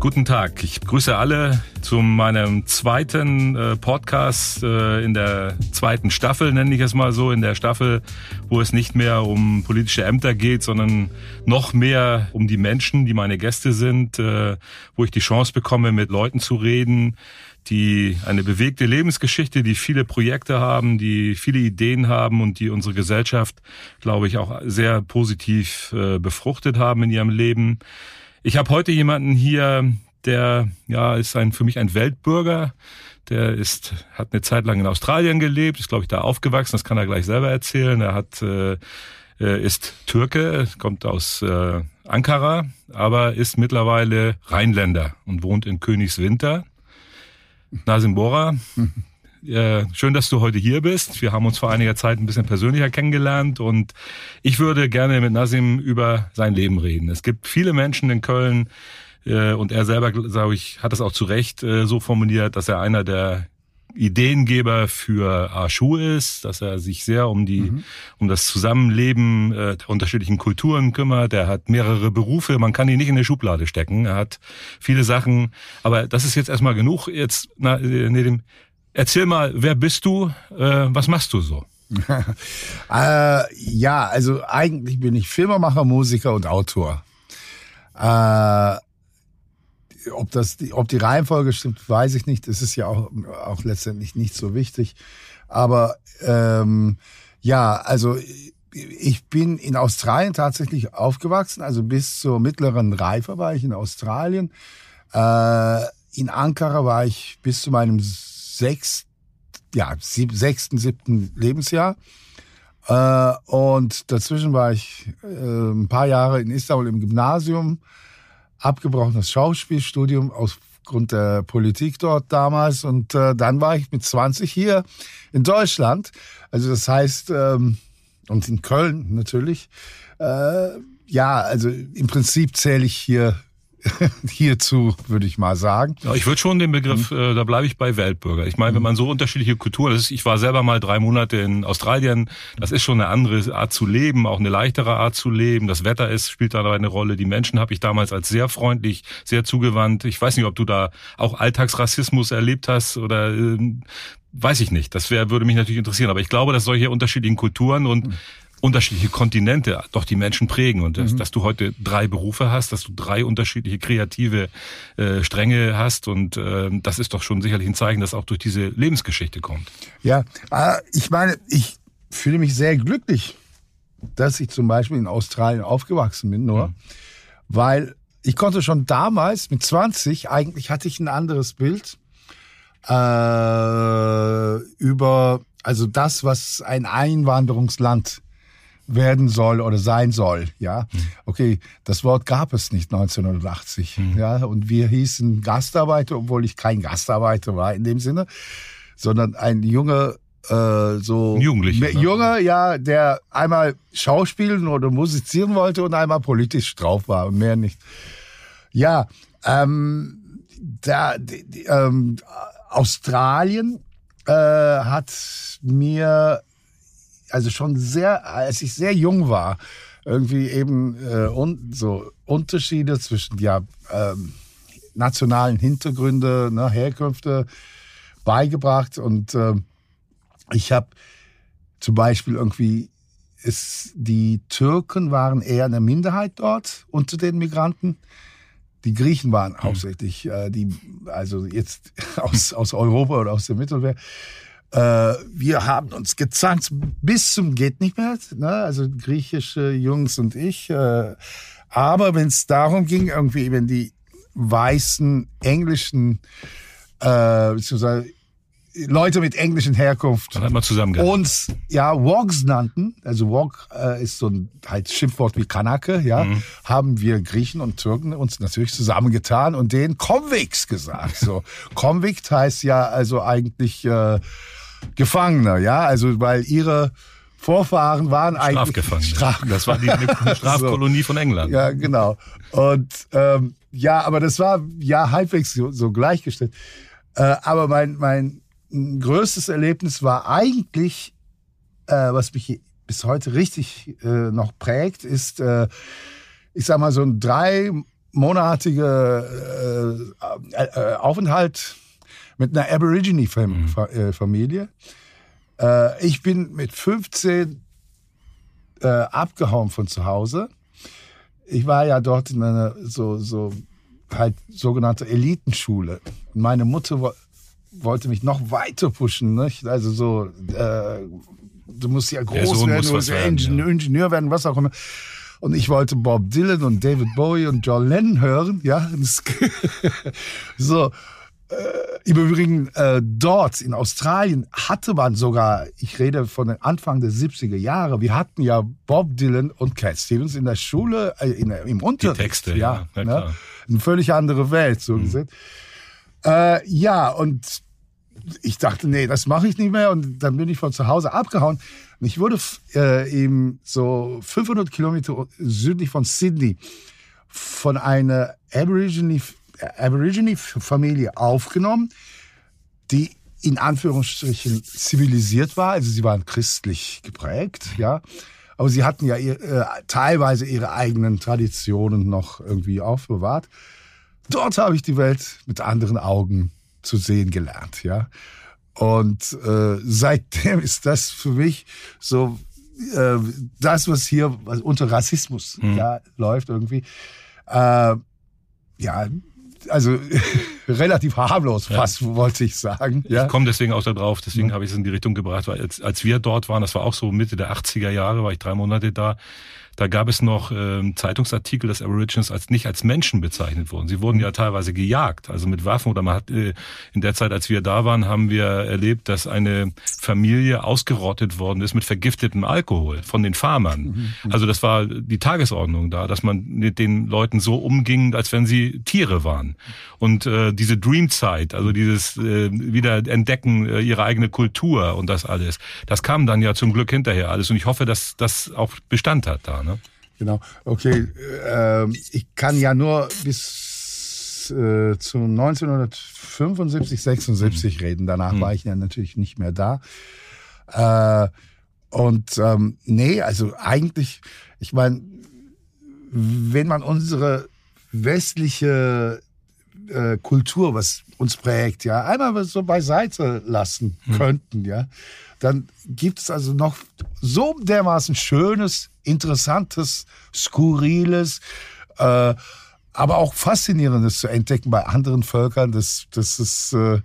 Guten Tag. Ich begrüße alle zu meinem zweiten äh, Podcast äh, in der zweiten Staffel, nenne ich es mal so, in der Staffel, wo es nicht mehr um politische Ämter geht, sondern noch mehr um die Menschen, die meine Gäste sind, äh, wo ich die Chance bekomme, mit Leuten zu reden, die eine bewegte Lebensgeschichte, die viele Projekte haben, die viele Ideen haben und die unsere Gesellschaft, glaube ich, auch sehr positiv äh, befruchtet haben in ihrem Leben. Ich habe heute jemanden hier, der ja ist ein für mich ein Weltbürger. Der ist hat eine Zeit lang in Australien gelebt, ist glaube ich da aufgewachsen. Das kann er gleich selber erzählen. Er hat äh, ist Türke, kommt aus äh, Ankara, aber ist mittlerweile Rheinländer und wohnt in Königswinter. Nasim Bora, äh, schön, dass du heute hier bist. Wir haben uns vor einiger Zeit ein bisschen persönlicher kennengelernt und ich würde gerne mit Nasim über sein Leben reden. Es gibt viele Menschen in Köln äh, und er selber, sage ich, hat es auch zu Recht äh, so formuliert, dass er einer der Ideengeber für Aschu ist, dass er sich sehr um die mhm. um das Zusammenleben äh, der unterschiedlichen Kulturen kümmert. Er hat mehrere Berufe, man kann ihn nicht in eine Schublade stecken. Er hat viele Sachen, aber das ist jetzt erstmal genug. Jetzt na, in dem Erzähl mal, wer bist du? Äh, was machst du so? äh, ja, also eigentlich bin ich Filmemacher, Musiker und Autor. Äh, ob das, ob die Reihenfolge stimmt, weiß ich nicht. Das ist ja auch, auch letztendlich nicht so wichtig. Aber ähm, ja, also ich bin in Australien tatsächlich aufgewachsen. Also bis zur mittleren Reife war ich in Australien. Äh, in Ankara war ich bis zu meinem sechs, ja, sieb, sechsten, siebten Lebensjahr. Äh, und dazwischen war ich äh, ein paar Jahre in Istanbul im Gymnasium, abgebrochenes Schauspielstudium aufgrund der Politik dort damals. Und äh, dann war ich mit 20 hier in Deutschland. Also das heißt, ähm, und in Köln natürlich. Äh, ja, also im Prinzip zähle ich hier hierzu, würde ich mal sagen. Ja, ich würde schon den Begriff, mhm. äh, da bleibe ich bei Weltbürger. Ich meine, wenn man so unterschiedliche Kulturen, ist, ich war selber mal drei Monate in Australien, das ist schon eine andere Art zu leben, auch eine leichtere Art zu leben. Das Wetter ist, spielt da eine Rolle. Die Menschen habe ich damals als sehr freundlich, sehr zugewandt. Ich weiß nicht, ob du da auch Alltagsrassismus erlebt hast oder äh, weiß ich nicht. Das wär, würde mich natürlich interessieren. Aber ich glaube, dass solche unterschiedlichen Kulturen und mhm unterschiedliche Kontinente doch die Menschen prägen und dass, mhm. dass du heute drei Berufe hast, dass du drei unterschiedliche kreative äh, Stränge hast und äh, das ist doch schon sicherlich ein Zeichen, dass auch durch diese Lebensgeschichte kommt. Ja, äh, ich meine, ich fühle mich sehr glücklich, dass ich zum Beispiel in Australien aufgewachsen bin, nur mhm. weil ich konnte schon damals mit 20 eigentlich hatte ich ein anderes Bild äh, über also das, was ein Einwanderungsland werden soll oder sein soll. Ja, okay, das Wort gab es nicht 1980. Mhm. Ja, und wir hießen Gastarbeiter, obwohl ich kein Gastarbeiter war in dem Sinne, sondern ein junger äh, so Jugendlicher, ne? junger, ja, der einmal schauspielen oder musizieren wollte und einmal politisch drauf war und mehr nicht. Ja, ähm, da die, die, ähm, Australien äh, hat mir also schon sehr, als ich sehr jung war, irgendwie eben äh, un, so Unterschiede zwischen ja ähm, nationalen Hintergründe, ne, Herkünfte beigebracht und äh, ich habe zum Beispiel irgendwie ist die Türken waren eher eine Minderheit dort unter den Migranten. Die Griechen waren mhm. hauptsächlich äh, die, also jetzt aus, aus Europa oder aus dem Mittelmeer. Äh, wir haben uns gezankt bis zum geht nicht mehr, ne? also griechische Jungs und ich. Äh, aber wenn es darum ging, irgendwie, wenn die weißen englischen äh, beziehungsweise Leute mit englischen Herkunft uns ja Wogs nannten, also Wog äh, ist so ein halt Schimpfwort wie Kanake, ja, mhm. haben wir Griechen und Türken uns natürlich zusammengetan und den Convicts gesagt. So Convict heißt ja also eigentlich äh, Gefangener, ja, also weil ihre Vorfahren waren eigentlich Strafgefangene. das war die Strafkolonie so. von England. Ja, genau. Und ähm, ja, aber das war ja halbwegs so, so gleichgestellt. Äh, aber mein mein größtes Erlebnis war eigentlich, äh, was mich bis heute richtig äh, noch prägt, ist, äh, ich sag mal, so ein drei äh, äh, Aufenthalt mit einer Aborigine-Familie. Äh, ich bin mit 15 äh, abgehauen von zu Hause. Ich war ja dort in einer so, so halt sogenannte Elitenschule. Und meine Mutter wo, wollte mich noch weiter pushen, nicht? Also so, äh, du musst ja groß werden, du musst Ingenieur, ja. Ingenieur werden, was auch immer. Und ich wollte Bob Dylan und David Bowie und John Lennon hören, ja. so, äh, Im Übrigen, äh, dort in Australien hatte man sogar, ich rede von den Anfang der 70er Jahre, wir hatten ja Bob Dylan und Cat Stevens in der Schule, äh, in, im Unterricht. Die Texte, ja. ja, ne? Eine völlig andere Welt, so mhm. gesehen. Äh, ja, und ich dachte, nee, das mache ich nicht mehr. Und dann bin ich von zu Hause abgehauen. Und ich wurde äh, eben so 500 Kilometer südlich von Sydney von einer Aborigine Aborigine-Familie aufgenommen, die in Anführungsstrichen zivilisiert war. Also sie waren christlich geprägt, ja. Aber sie hatten ja ihr, äh, teilweise ihre eigenen Traditionen noch irgendwie aufbewahrt. Dort habe ich die Welt mit anderen Augen zu sehen gelernt, ja. Und äh, seitdem ist das für mich so äh, das, was hier was unter Rassismus mhm. ja, läuft irgendwie. Äh, ja, also relativ harmlos fast, ja. wollte ich sagen. Ja? Ich komme deswegen auch da drauf, deswegen ja. habe ich es in die Richtung gebracht, weil als, als wir dort waren, das war auch so Mitte der 80er Jahre, war ich drei Monate da, da gab es noch ähm, Zeitungsartikel, dass Aborigines als nicht als Menschen bezeichnet wurden. Sie wurden ja teilweise gejagt, also mit Waffen oder man hat äh, in der Zeit, als wir da waren, haben wir erlebt, dass eine Familie ausgerottet worden ist mit vergiftetem Alkohol von den Farmern. Mhm, mhm. Also das war die Tagesordnung da, dass man mit den Leuten so umging, als wenn sie Tiere waren. Und äh, diese Dreamzeit, also dieses äh, Wiederentdecken äh, ihrer eigene Kultur und das alles, das kam dann ja zum Glück hinterher alles. Und ich hoffe, dass das auch Bestand hat da. Ne? Ne? Genau. Okay, äh, ich kann ja nur bis äh, zu 1975, 76 mhm. reden. Danach mhm. war ich ja natürlich nicht mehr da. Äh, und ähm, nee, also eigentlich, ich meine, wenn man unsere westliche äh, Kultur, was uns prägt, ja, einmal so beiseite lassen mhm. könnten, ja, dann gibt es also noch so dermaßen schönes, interessantes, skurriles, äh, aber auch faszinierendes zu entdecken bei anderen Völkern. Das, das ist äh,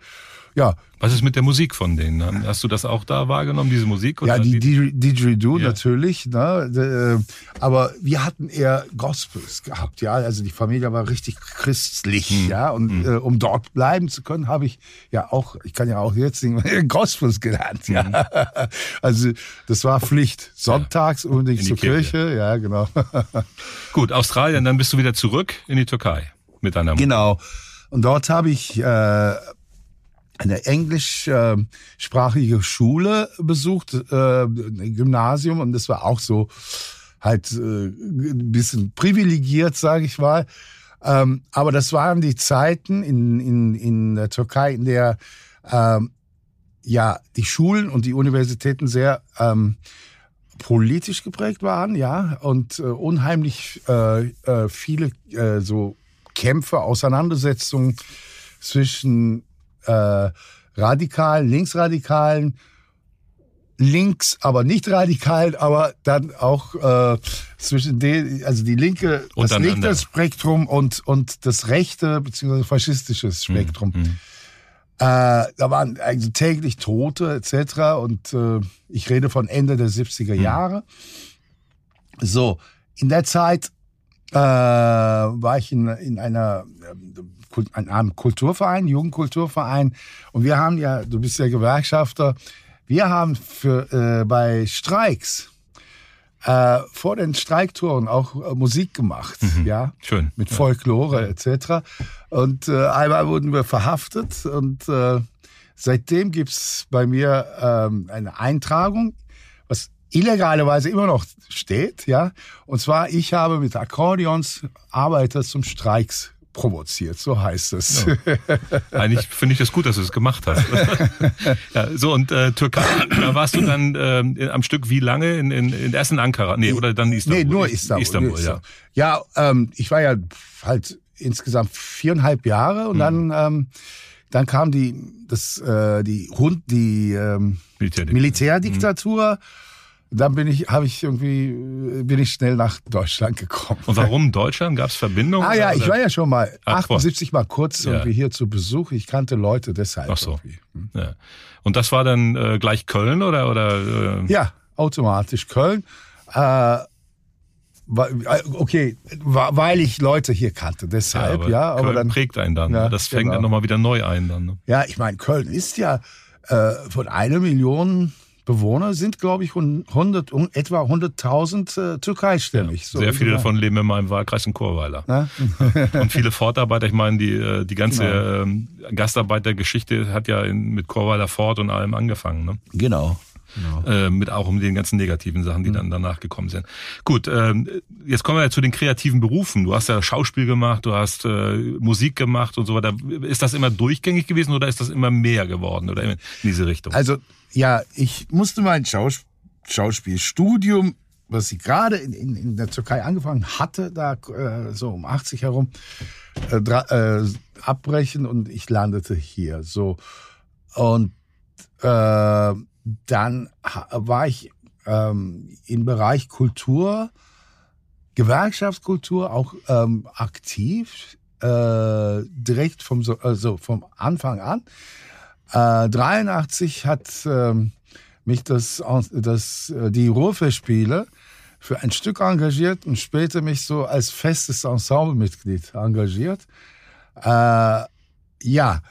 ja. Was ist mit der Musik von denen? Hast du das auch da wahrgenommen, diese Musik? Oder ja, die, die Didgeridoo ja. natürlich. Ne? Äh, aber wir hatten eher Gospels gehabt, ja. Also die Familie war richtig christlich, hm. ja. Und hm. äh, um dort bleiben zu können, habe ich ja auch, ich kann ja auch jetzt singen, Gospels gelernt, ja. Hm. Also das war Pflicht. Sonntags ja. unbedingt zur Kirche. Kirche, ja, genau. Gut, Australien, dann bist du wieder zurück in die Türkei mit deiner Mutter. Genau. Und dort habe ich äh, eine englischsprachige Schule besucht, äh, Gymnasium, und das war auch so halt äh, ein bisschen privilegiert, sage ich mal. Ähm, aber das waren die Zeiten in, in, in der Türkei, in der ähm, ja die Schulen und die Universitäten sehr ähm, politisch geprägt waren, ja, und äh, unheimlich äh, äh, viele äh, so Kämpfe, Auseinandersetzungen zwischen äh, Radikalen, Linksradikalen, links, aber nicht radikal, aber dann auch äh, zwischen den, also die linke, und das linke Spektrum und und das rechte beziehungsweise faschistische Spektrum. Mhm. Äh, da waren also täglich Tote etc. Und äh, ich rede von Ende der 70er mhm. Jahre. Mhm. So, in der Zeit äh, war ich in, in einer in einem Kulturverein, Jugendkulturverein. Und wir haben ja, du bist ja Gewerkschafter, wir haben für äh, bei Streiks äh, vor den Streiktouren auch äh, Musik gemacht, mhm. ja, schön, mit Folklore ja. etc. Und äh, einmal wurden wir verhaftet und äh, seitdem gibt's bei mir ähm, eine Eintragung, was illegalerweise immer noch steht, ja. Und zwar ich habe mit Akkordeons Arbeiter zum Streiks provoziert, so heißt es. Ja. Eigentlich finde ich es das gut, dass du es gemacht hast. ja, so, und äh, Türkei, da warst du dann äh, am Stück wie lange? In, in, in erst in Ankara? Nee, oder dann Istanbul? Nee, nur Istanbul. Istanbul, ja. Ja, ähm, ich war ja halt insgesamt viereinhalb Jahre und mhm. dann, ähm, dann kam die, das, äh, die Hund, die ähm, Militärdiktatur. Militärdiktatur. Mhm dann bin ich, habe ich irgendwie, bin ich schnell nach Deutschland gekommen. Und warum Deutschland? Gab es Verbindungen? Ah ja, ich war ja schon mal Ach, 78 mal kurz ja. irgendwie hier zu Besuch. Ich kannte Leute deshalb. Ach so. Hm. Ja. Und das war dann äh, gleich Köln oder oder? Äh? Ja, automatisch Köln. Äh, okay, weil ich Leute hier kannte, deshalb, ja. Aber, ja, aber Köln dann prägt einen dann. Ja, das fängt genau. dann nochmal wieder neu ein dann. Ne? Ja, ich meine, Köln ist ja äh, von einer Million Bewohner sind, glaube ich, 100, etwa 100.000 äh, türkeistämmig. Ja, so sehr viele davon leben in meinem Wahlkreis in Chorweiler. und viele Fortarbeiter, ich meine, die, äh, die ganze genau. ähm, Gastarbeitergeschichte hat ja in, mit Chorweiler Fort und allem angefangen. Ne? Genau. Genau. Äh, mit auch um den ganzen negativen Sachen, die mhm. dann danach gekommen sind. Gut, ähm, jetzt kommen wir ja zu den kreativen Berufen. Du hast ja Schauspiel gemacht, du hast äh, Musik gemacht und so weiter. Ist das immer durchgängig gewesen oder ist das immer mehr geworden oder in diese Richtung? Also ja, ich musste mein Schaus Schauspielstudium, was ich gerade in, in, in, der Türkei angefangen hatte, da äh, so um 80 herum, äh, äh, abbrechen und ich landete hier. So und äh, dann war ich ähm, im Bereich Kultur, Gewerkschaftskultur auch ähm, aktiv, äh, direkt vom, also vom Anfang an. Äh, 83 hat ähm, mich das, das, äh, die Ruhrfestspiele für ein Stück engagiert und später mich so als festes Ensemblemitglied engagiert. Äh, ja,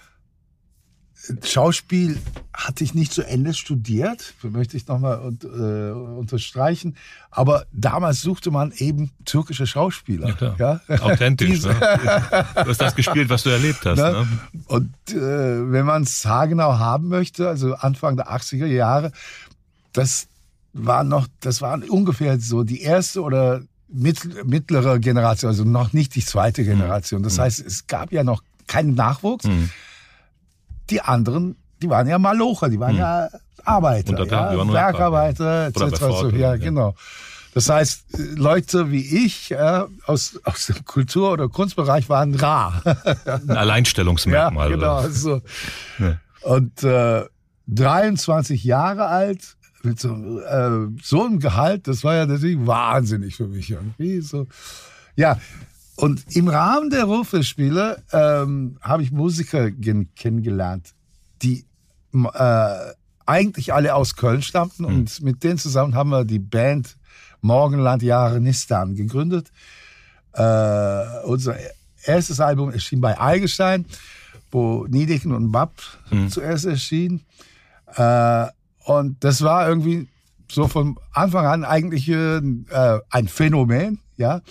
Schauspiel hatte ich nicht zu Ende studiert, möchte ich nochmal äh, unterstreichen. Aber damals suchte man eben türkische Schauspieler. Ja. Ja? Authentisch. ne? Du hast das gespielt, was du erlebt hast. Ne? Ne? Und äh, wenn man es haargenau haben möchte, also Anfang der 80er Jahre, das war noch, das waren ungefähr so die erste oder mittlere Generation, also noch nicht die zweite Generation. Das mhm. heißt, es gab ja noch keinen Nachwuchs. Mhm die anderen, die waren ja Malocher, die waren hm. ja Arbeiter, ja, Bergarbeiter, etc. So, ja, genau. Das heißt, Leute wie ich ja, aus, aus dem Kultur- oder Kunstbereich waren rar. Ein Alleinstellungsmerkmal. Ja, genau. So. Ja. Und äh, 23 Jahre alt, mit so, äh, so einem Gehalt, das war ja natürlich wahnsinnig für mich irgendwie. So. Ja, und im Rahmen der Ruhrfestspiele ähm, habe ich Musiker kennengelernt, die äh, eigentlich alle aus Köln stammten. Mhm. Und mit denen zusammen haben wir die Band Morgenland Jahre Nistan gegründet. Äh, unser erstes Album erschien bei Eigelstein, wo Niedecken und Bab mhm. zuerst erschienen. Äh, und das war irgendwie so von Anfang an eigentlich äh, ein Phänomen, ja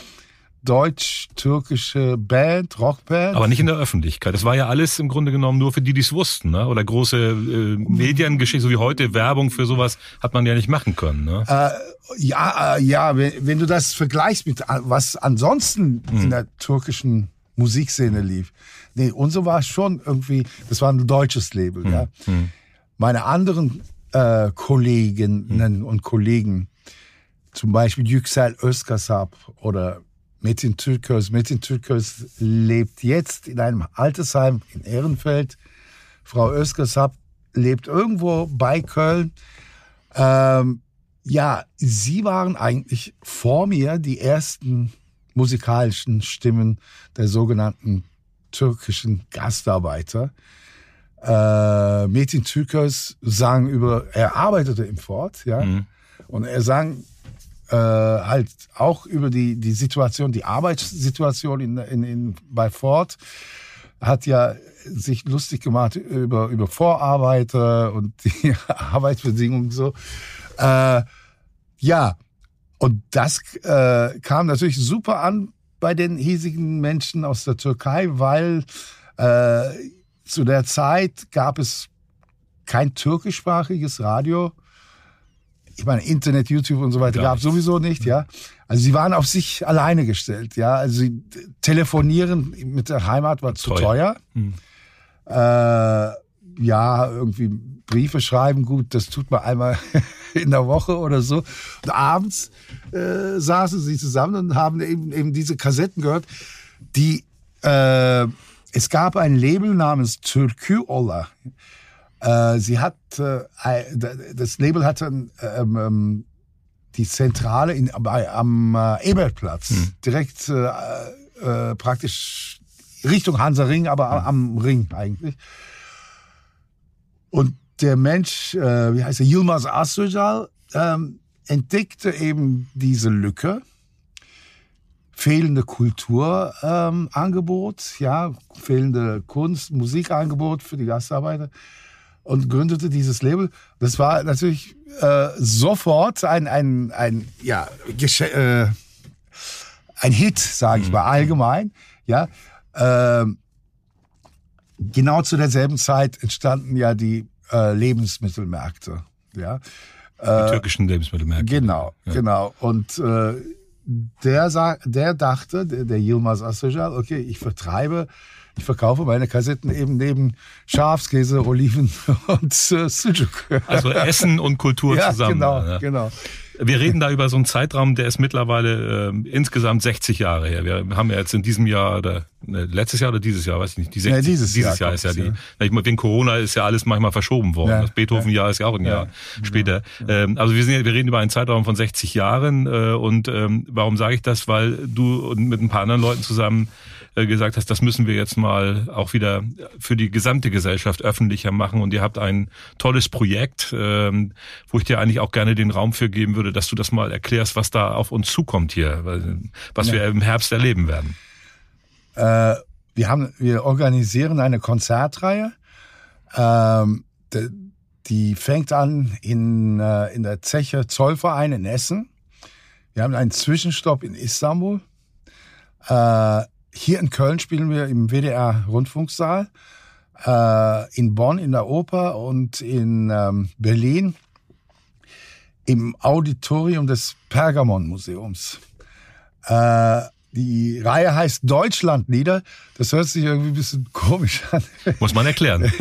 deutsch-türkische Band, Rockband. Aber nicht in der Öffentlichkeit. Das war ja alles im Grunde genommen nur für die, die es wussten. Ne? Oder große äh, Mediengeschichte, so wie heute, Werbung für sowas hat man ja nicht machen können. Ne? Äh, ja, äh, ja, wenn, wenn, du das vergleichst mit äh, was ansonsten hm. in der türkischen Musikszene lief. Nee, und so war es schon irgendwie, das war ein deutsches Label. Hm. Ja. Hm. Meine anderen äh, Kolleginnen hm. und Kollegen, zum Beispiel Yüksel Özkasap oder Metin Türkös. Metin Türkös lebt jetzt in einem Altersheim in Ehrenfeld. Frau Özgesab lebt irgendwo bei Köln. Ähm, ja, sie waren eigentlich vor mir die ersten musikalischen Stimmen der sogenannten türkischen Gastarbeiter. Äh, Metin Türkös sang über, er arbeitete im Fort, ja, mhm. und er sang äh, halt auch über die, die Situation, die Arbeitssituation in, in, in, bei Ford hat ja sich lustig gemacht über, über Vorarbeiter und die Arbeitsbedingungen so. Äh, ja, und das äh, kam natürlich super an bei den hiesigen Menschen aus der Türkei, weil äh, zu der Zeit gab es kein türkischsprachiges Radio ich meine, Internet, YouTube und so weiter gab es sowieso nicht, ja. Also sie waren auf sich alleine gestellt, ja. Also sie telefonieren mit der Heimat war zu Teuer. teuer. Äh, ja, irgendwie Briefe schreiben, gut, das tut man einmal in der Woche oder so. Und abends äh, saßen sie zusammen und haben eben, eben diese Kassetten gehört, die äh, es gab ein Label namens Türkü Ola. Äh, sie hat äh, das Label hatte ähm, ähm, die Zentrale in, bei, am äh, Ebertplatz, direkt äh, äh, praktisch Richtung Hansaring, aber am Ring eigentlich. Und der Mensch, äh, wie heißt er, Yilmaz Asojal, ähm, entdeckte eben diese Lücke, fehlende Kulturangebot, ähm, ja, fehlende Kunst, Musikangebot für die Gastarbeiter und gründete dieses Label. Das war natürlich äh, sofort ein, ein, ein, ja, äh, ein Hit, sage ich mal, allgemein. Ja, ähm, genau zu derselben Zeit entstanden ja die äh, Lebensmittelmärkte. Ja, Die türkischen Lebensmittelmärkte. genau, genau. Und äh, der, der dachte, der, der Yilmaz Asojal, okay, ich vertreibe, ich verkaufe meine Kassetten eben neben Schafskäse, Oliven und äh, Sucuk. Also Essen und Kultur ja, zusammen. genau, ja. genau. Wir reden da über so einen Zeitraum, der ist mittlerweile äh, insgesamt 60 Jahre her. Wir haben ja jetzt in diesem Jahr oder ne, letztes Jahr oder dieses Jahr, weiß ich nicht. Die 60, Ja, dieses Jahr Jahr ist ja die. Na, Ich, meine, wegen Corona ist ja alles manchmal verschoben worden. Ja, das Beethoven-Jahr ist ja auch ein Jahr später. Ähm, also wir sind ja, wir reden über einen Zeitraum von 60 Jahren äh, und ähm, warum sage ich das? Weil du und mit ein paar anderen Leuten zusammen äh, gesagt hast, das müssen wir jetzt mal auch wieder für die gesamte Gesellschaft öffentlicher machen. Und ihr habt ein tolles Projekt, ähm, wo ich dir eigentlich auch gerne den Raum für geben würde, dass du das mal erklärst, was da auf uns zukommt hier, was wir im Herbst erleben werden. Äh, wir haben, wir organisieren eine Konzertreihe. Ähm, de, die fängt an in, äh, in der Zeche Zollverein in Essen. Wir haben einen Zwischenstopp in Istanbul. Äh, hier in Köln spielen wir im WDR Rundfunksaal. Äh, in Bonn in der Oper und in ähm, Berlin im Auditorium des Pergamon Museums. Äh, die Reihe heißt Deutschlandlieder. Das hört sich irgendwie ein bisschen komisch an. Muss man erklären.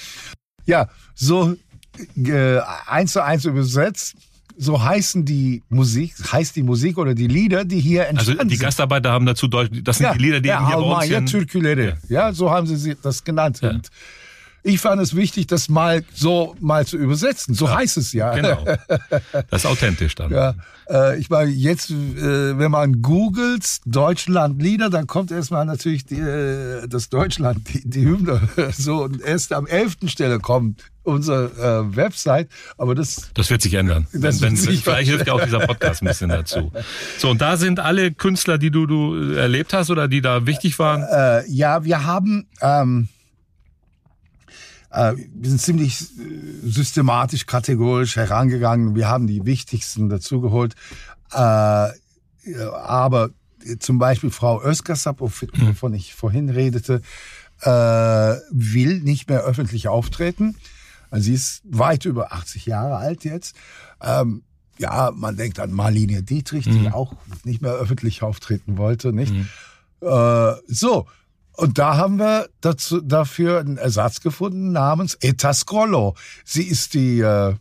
ja, so äh, eins zu eins übersetzt. So heißen die Musik, heißt die Musik oder die Lieder, die hier Also entstanden die sind. Gastarbeiter haben dazu Deutsch, das sind ja, die Lieder, die ja, hier bei uns Almanya hier Türküleri. Ja. so haben sie sie das genannt. Ja. Und ich fand es wichtig, das mal so mal zu übersetzen. So heißt es ja. Genau. Das ist authentisch dann. Ja, äh, ich meine, jetzt, äh, wenn man googelt Deutschlandlieder, dann kommt erstmal natürlich die, äh, das Deutschland, die, die Hymne. So, und erst am 11. Stelle kommt unsere äh, Website, aber das Das wird sich ändern. Das wenn, wird wenn, sich vielleicht hilft ja auch dieser Podcast ein bisschen dazu. So, und da sind alle Künstler, die du, du erlebt hast oder die da wichtig waren. Äh, ja, wir haben, ähm, äh, wir sind ziemlich äh, systematisch, kategorisch herangegangen. Wir haben die wichtigsten dazugeholt. Äh, aber zum Beispiel Frau Özkasap, wovon ich vorhin redete, äh, will nicht mehr öffentlich auftreten. Also sie ist weit über 80 Jahre alt jetzt. Ähm, ja, man denkt an Marlene Dietrich, die auch nicht mehr öffentlich auftreten wollte, nicht? Äh, so. Und da haben wir dazu, dafür einen Ersatz gefunden namens Eta Scrollo. Sie ist die äh,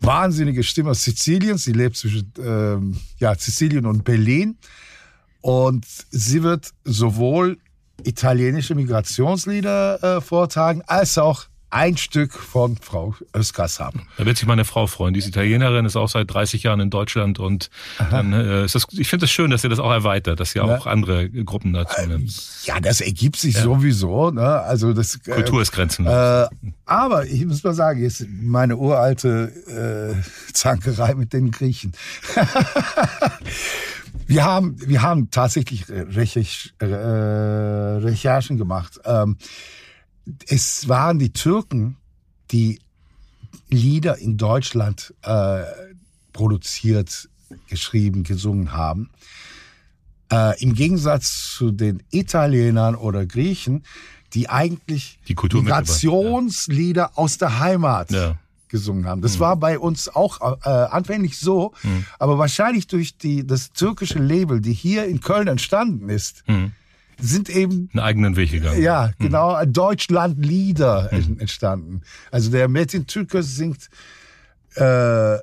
wahnsinnige Stimme aus Sizilien. Sie lebt zwischen ähm, ja, Sizilien und Berlin. Und sie wird sowohl italienische Migrationslieder äh, vortragen, als auch ein Stück von Frau Özkas haben. Da wird sich meine Frau freuen. Die ist Italienerin, ist auch seit 30 Jahren in Deutschland und dann äh, ist das, ich finde es das schön, dass ihr das auch erweitert, dass ihr auch andere Gruppen dazu nimmt. Ja, das ergibt sich sowieso. Ne? Also das äh, Kultur ist grenzenlos. Äh, aber ich muss mal sagen, jetzt meine uralte äh, Zankerei mit den Griechen. wir haben, wir haben tatsächlich äh, Recherchen gemacht. Ähm, es waren die Türken, die Lieder in Deutschland äh, produziert, geschrieben, gesungen haben. Äh, Im Gegensatz zu den Italienern oder Griechen, die eigentlich Die Migrationslieder aus der Heimat Ja. gesungen haben. Das war bei uns auch äh, anfänglich so, aber wahrscheinlich durch die das türkische Label, die hier in Köln entstanden ist, sind eben Einen eigenen Weg gegangen. ja, genau, Deutschlandlieder entstanden. Also der Metin Türkes singt äh,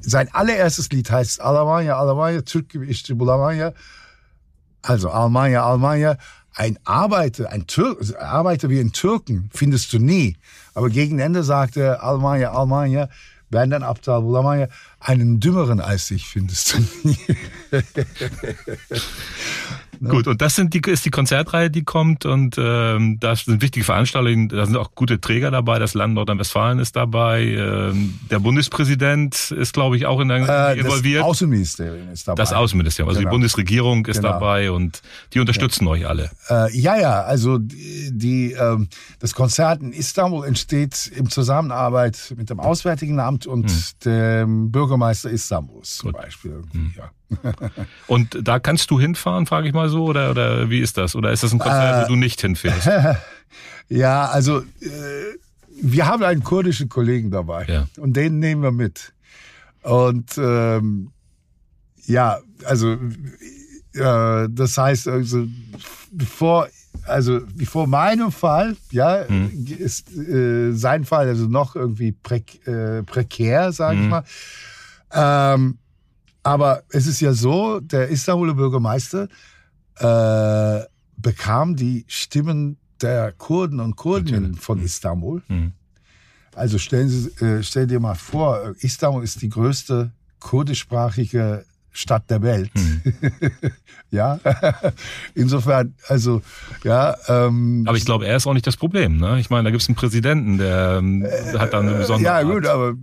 sein allererstes Lied heißt Almanya, Almanya, Türk gibi işte bulamanya. Also Almanya, Almanya. Ein Arbeiter, ein Tür Arbeiter wie ein Türken findest du nie. Aber gegen Ende sagt er Almanya, Almanya, benden aptal bulamanya. Einen dümmeren als ich findest du nie. Gut, und das sind die, ist die Konzertreihe, die kommt und ähm, da sind wichtige Veranstaltungen, da sind auch gute Träger dabei, das Land Nordrhein-Westfalen ist dabei, ähm, der Bundespräsident ist, glaube ich, auch in der, Äh, involviert. Das Außenministerium ist dabei. Das Außenministerium, also Genau. die Bundesregierung ist Genau. dabei und die unterstützen euch alle. Äh, ja, ja, also die, die, ähm, das Konzert in Istanbul entsteht im Zusammenarbeit mit dem Auswärtigen Amt und Hm. dem Bürgermeister Istanbuls zum Beispiel. Hm. Ja. Und da kannst du hinfahren, frage ich mal so, oder, oder wie ist das? Oder ist das ein Konzert, Äh, wo du nicht hinfährst? ja, also äh, wir haben einen kurdischen Kollegen dabei Ja. und den nehmen wir mit. Und ähm, ja, also äh, das heißt also bevor also bevor meinem Fall ja Hm. ist äh, sein Fall also noch irgendwie prek, äh, prekär sage Hm. ich mal ähm, aber es ist ja so der Istanbuler Bürgermeister äh, bekam die Stimmen der Kurden und Kurdinnen von Istanbul Mhm. also stellen Sie, äh, stell dir mal vor, äh, Istanbul ist die größte kurdischsprachige Stadt der Welt. Mhm. ja, insofern, also ja. Ähm, Aber ich glaube, er ist auch nicht das Problem. Ne? Ich meine, da gibt es einen Präsidenten, der ähm, hat da eine besondere ja Art. gut, aber äh,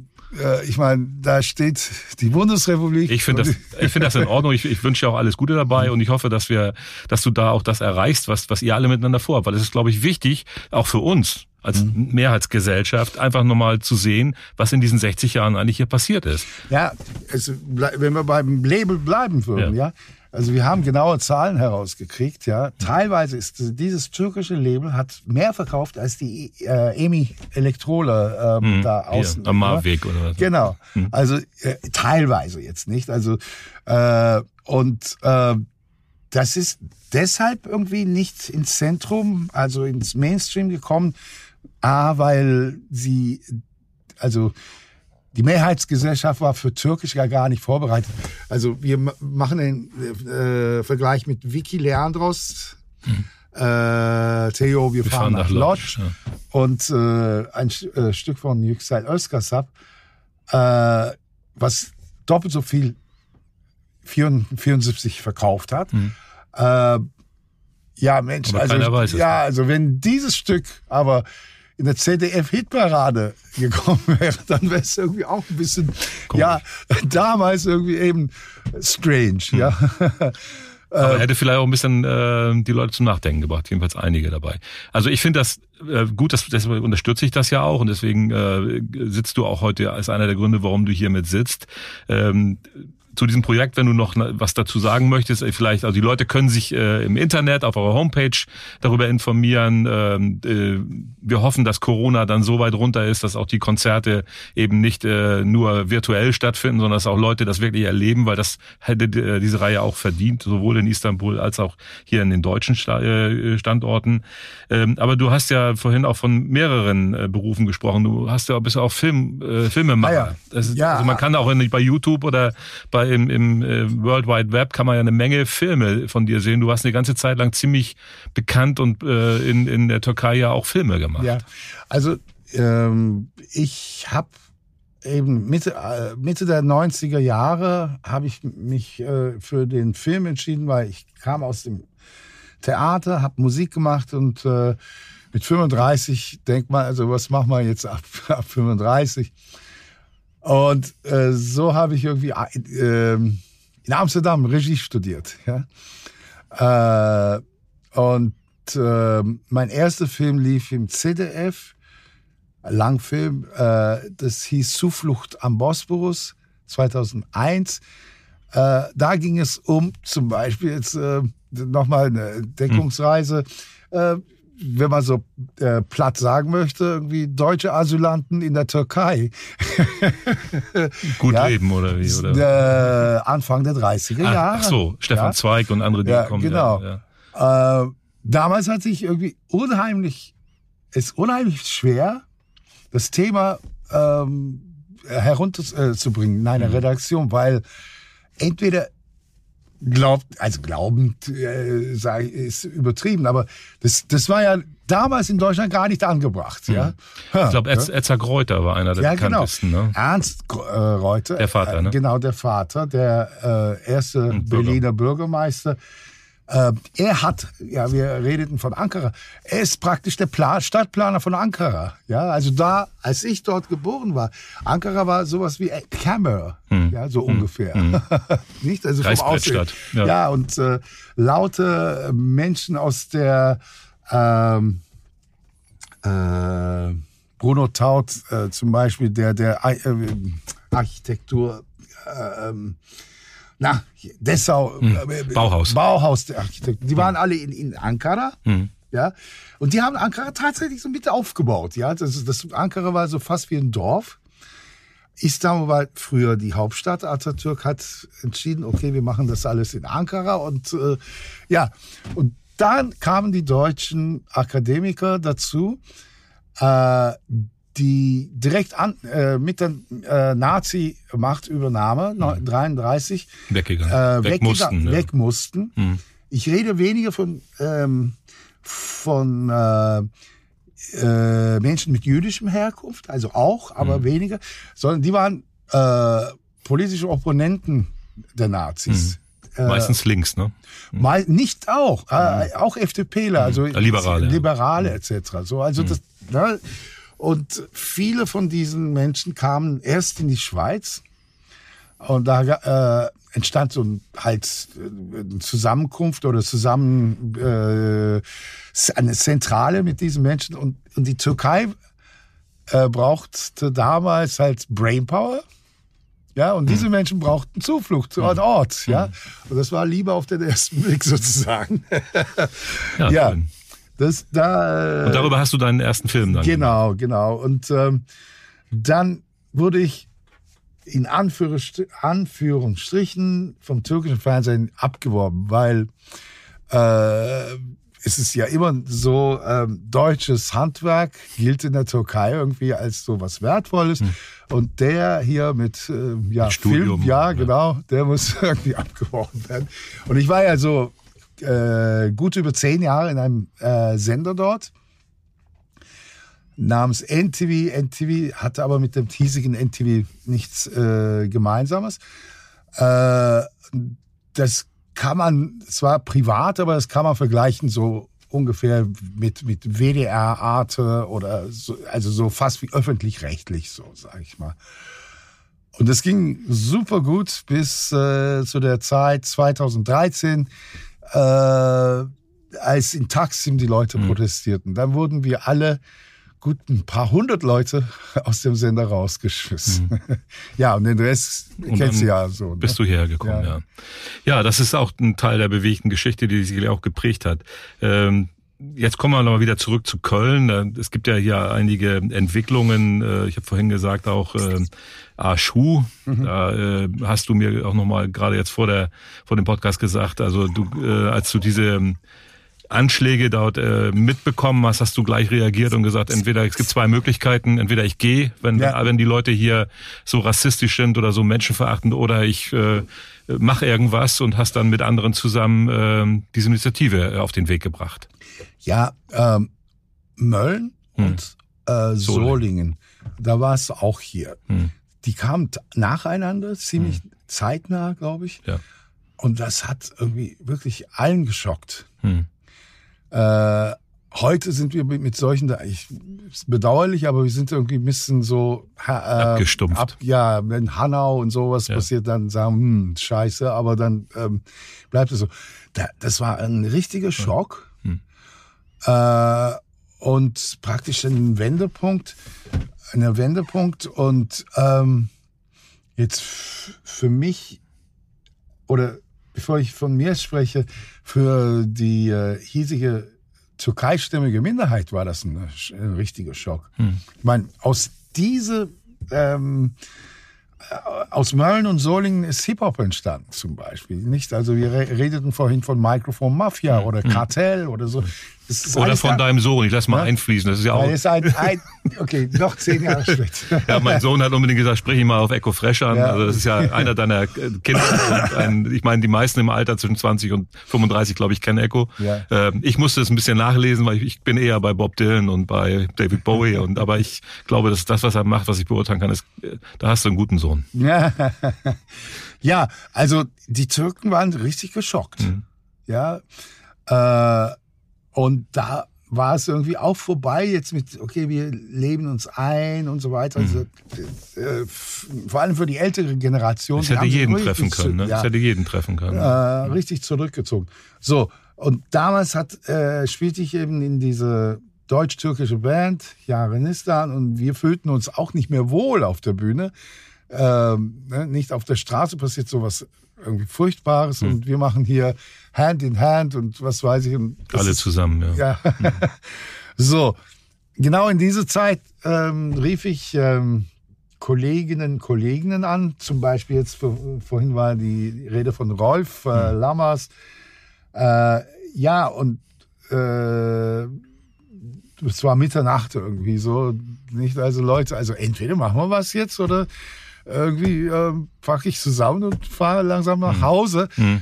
ich meine, da steht die Bundesrepublik. Ich finde das, ich finde das in Ordnung. Ich, ich wünsche dir auch alles Gute dabei und ich hoffe, dass wir, dass du da auch das erreichst, was, was ihr alle miteinander vorhabt. Weil es ist, glaube ich, wichtig, auch für uns als Mehrheitsgesellschaft, einfach nochmal zu sehen, was in diesen 60 Jahren eigentlich hier passiert ist. Ja, es, wenn wir beim Label bleiben würden, Ja. ja. Also wir haben genaue Zahlen herausgekriegt, ja. Teilweise ist dieses türkische Label hat mehr verkauft als die äh, Emi Elektrola ähm, da außen. Hier, am Marweg oder was. Genau. Also äh, teilweise jetzt nicht. Also äh, und äh, das ist deshalb irgendwie nicht ins Zentrum, also ins Mainstream gekommen. A, weil sie, also die Mehrheitsgesellschaft war für Türkisch ja gar nicht vorbereitet. Also wir ma- machen den äh, Vergleich mit Vicky Leandros, äh, Theo, wir, fahren, nach Lodz ja. und äh, ein äh, Stück von Yüksel Özkasap, äh, was doppelt so viel 74 verkauft hat. Äh, ja, Mensch. Aber also, ja, also wenn dieses Stück aber in der ZDF-Hitparade gekommen wäre, dann wäre es irgendwie auch ein bisschen, ja, damals irgendwie eben strange, ja. Aber er hätte vielleicht auch ein bisschen äh, die Leute zum Nachdenken gebracht, jedenfalls einige dabei. Also ich finde das äh, gut, das, deswegen unterstütze ich das ja auch und deswegen äh, sitzt du auch heute als einer der Gründe, warum du hier mit sitzt. Ähm, zu diesem Projekt, wenn du noch was dazu sagen möchtest, äh, vielleicht, also die Leute können sich äh, im Internet auf eurer Homepage darüber informieren. Ähm, äh, wir hoffen, dass Corona dann so weit runter ist, dass auch die Konzerte eben nicht äh, nur virtuell stattfinden, sondern dass auch Leute das wirklich erleben, weil das hätte äh, diese Reihe auch verdient, sowohl in Istanbul als auch hier in den deutschen äh, Standorten. Ähm, aber du hast ja vorhin auch von mehreren Berufen gesprochen. Du hast ja bist ja auch Film, Filmemacher. Ah ja. Das Ja. Also man kann auch in, bei YouTube oder bei im, im äh, World Wide Web kann man ja eine Menge Filme von dir sehen. Du warst eine ganze Zeit lang ziemlich bekannt und äh, in, in der Türkei ja auch Filme gemacht. Ja, also ähm, ich habe eben Mitte, äh, Mitte der 90er Jahre habe ich mich äh, für den Film entschieden, weil ich kam aus dem Theater, habe Musik gemacht und äh, mit 35 denkt man, also was machen wir jetzt ab, ab 35? Und äh, so habe ich irgendwie äh, in Amsterdam Regie studiert. Ja? Äh, und äh, mein erster Film lief im ZDF, ein Langfilm, äh, das hieß Zuflucht am Bosporus 2001. Äh, da ging es um zum Beispiel jetzt äh, nochmal eine Deckungsreise. Äh, wenn man so äh, platt sagen möchte, irgendwie deutsche Asylanten in der Türkei. Gut Ja. leben oder wie? Oder? Äh, Anfang der 30er Ach, Jahre. ach so, Stefan Ja. Zweig und andere, die Ja, kommen. genau. Ja, ja. Äh, damals hat sich irgendwie unheimlich, ist unheimlich schwer, das Thema ähm, herunterzubringen in einer Mhm. Redaktion, weil entweder glaubt, also glaubend äh, sei, ist übertrieben, aber das, das war ja damals in Deutschland gar nicht angebracht. Ja? Mhm. Ich glaube, Etzer Greuter war einer der Ja, genau. bekanntesten. Ne? Ernst äh, Reuter. Der Vater, ne? Äh, genau, der Vater, der äh, erste Bürger. Berliner Bürgermeister. Äh, er hat, ja, wir redeten von Ankara, er ist praktisch der Pla Stadtplaner von Ankara. Ja, also da, als ich dort geboren war, Ankara war sowas wie Camera, ja, so ungefähr. Nicht? Also vom Aussehen. Hm. Ja. Ja, und äh, laute Menschen aus der ähm, äh, Bruno Taut äh, zum Beispiel, der der äh, Architektur, äh, ähm, na Dessau, äh, Bauhaus. Bauhaus der Architekten, die waren alle in, in Ankara. Ja, und die haben Ankara tatsächlich so mit aufgebaut. Ja, das, das Ankara war so fast wie ein Dorf. Istanbul war früher die Hauptstadt. Atatürk hat entschieden, okay, wir machen das alles in Ankara und äh, ja, und dann kamen die deutschen Akademiker dazu, äh, die direkt an, äh, mit der äh, Nazi-Machtübernahme 1933 Weggegangen. äh, Weg weggegangen- mussten. Ja. weg mussten. Ich rede weniger von, ähm, von äh, äh, Menschen mit jüdischem Herkunft, also auch, aber Mhm. weniger, sondern die waren äh, politische Opponenten der Nazis. Äh, Meistens links, ne? Mal, nicht auch, äh, auch FDPler, also Ja, Liberale, ja. Liberale etc. So, also das, ne? Und viele von diesen Menschen kamen erst in die Schweiz und da äh, entstand so ein, halt äh, eine Zusammenkunft oder zusammen äh, eine Zentrale mit diesen Menschen und, und die Türkei äh, brauchte damals halt Brainpower. Ja, und diese Menschen brauchten Zuflucht und Ort, ja. Und das war lieber auf den ersten Blick sozusagen. Ja. ja. Das da. äh, Und darüber hast du deinen ersten Film dann. Genau, genau. Und ähm, dann wurde ich in Anführungsstri- Anführungsstrichen vom türkischen Fernsehen abgeworben, weil äh, es ist ja immer so, ähm, deutsches Handwerk gilt in der Türkei irgendwie als so was Wertvolles. Und der hier mit, äh, ja, Mit Studium, Film, ja, ja. genau, der muss irgendwie abgeworben werden. Und ich war ja so äh, gut über zehn Jahre in einem äh, Sender dort namens NTV. NTV hatte aber mit dem hiesigen NTV nichts äh, Gemeinsames. Äh, das kann man, es war privat, aber das kann man vergleichen so ungefähr mit, mit WDR, Arte oder so, also so fast wie öffentlich-rechtlich, so sage ich mal. Und es ging super gut bis äh, zu der Zeit 2013, äh, als in Taksim die Leute protestierten. Dann wurden wir alle gut ein paar hundert Leute aus dem Sender rausgeschmissen. ja, und den Rest Und kennst du ja so. Ne? Bist du hierher gekommen, ja. Ja. ja. das ist auch ein Teil der bewegten Geschichte, die sich auch geprägt hat. Ähm, jetzt kommen wir nochmal wieder zurück zu Köln. Es gibt ja hier einige Entwicklungen. Äh, Ich habe vorhin gesagt, auch äh, Arschu. Da äh, hast du mir auch nochmal gerade jetzt vor, der, vor dem Podcast gesagt, also du, äh, als du diese Anschläge dort äh, mitbekommen hast, hast du gleich reagiert und gesagt, entweder es gibt zwei Möglichkeiten, entweder ich gehe, wenn, Ja. wenn die Leute hier so rassistisch sind oder so menschenverachtend, oder ich äh, mache irgendwas und hast dann mit anderen zusammen ähm, diese Initiative äh, auf den Weg gebracht. Ja, ähm, Mölln Hm. und äh, Solingen, da war es auch hier. Hm. Die kamen nacheinander, ziemlich zeitnah, glaube ich. Ja. Und das hat irgendwie wirklich allen geschockt. Hm. Äh, heute sind wir mit, mit solchen, da- ich, ist bedauerlich, aber wir sind irgendwie ein bisschen so ha- äh, Abgestumpft. Ab, ja, wenn Hanau und sowas Ja. passiert, dann sagen, hm, scheiße, aber dann ähm, bleibt es so. Da, das war ein richtiger Schock. Hm. Äh, und praktisch ein Wendepunkt, ein Wendepunkt und ähm, jetzt für mich oder bevor ich von mir spreche, für die äh, hiesige türkeistämmige Minderheit war das ein, ein richtiger Schock. Hm. Ich meine, aus diese ähm, äh, aus Mölln und Solingen ist Hip-Hop entstanden zum Beispiel. Nicht? Also wir redeten vorhin von Microphone Mafia hm. oder Kartell oder so. Oder von deinem Sohn, ich lass mal ja? einfließen. Das ist ja auch. Ist ein, ein, okay, noch zehn Jahre später. ja, mein Sohn hat unbedingt gesagt, sprich ihn mal auf Echo Fresh an. Ja. Also das ist ja einer deiner Kinder. Ein, ich meine, die meisten im Alter zwischen 20 und 35, glaube ich, kennen Echo. Ja. Ähm, ich musste es ein bisschen nachlesen, weil ich, ich, bin eher bei Bob Dylan und bei David Bowie. Und aber ich glaube, dass das, was er macht, was ich beurteilen kann, ist, da hast du einen guten Sohn. Ja, ja also die Türken waren richtig geschockt. Mhm. Ja. Äh, und da war es irgendwie auch vorbei jetzt mit, okay, wir leben uns ein und so weiter. Also, mhm. äh, vor allem für die ältere Generation. Es hätte jeden treffen können, ne? Ja, es hätte jeden treffen können. Äh, richtig zurückgezogen. So, und damals hat, äh, spielte ich eben in diese deutsch-türkische Band, Jarenistan, und wir fühlten uns auch nicht mehr wohl auf der Bühne. Ähm, ne? Nicht auf der Straße passiert sowas irgendwie Furchtbares mhm. und wir machen hier Hand in Hand und was weiß ich. Alle zusammen, ja. ja. So, genau in diese Zeit ähm, rief ich ähm, Kolleginnen Kolleginnen an. Zum Beispiel jetzt vorhin war die Rede von Rolf äh, mhm. Lammers. Äh, ja, und äh, es war Mitternacht irgendwie so. Nicht also Leute, also entweder machen wir was jetzt oder irgendwie äh, packe ich zusammen und fahre langsam nach mhm. Hause. Mhm.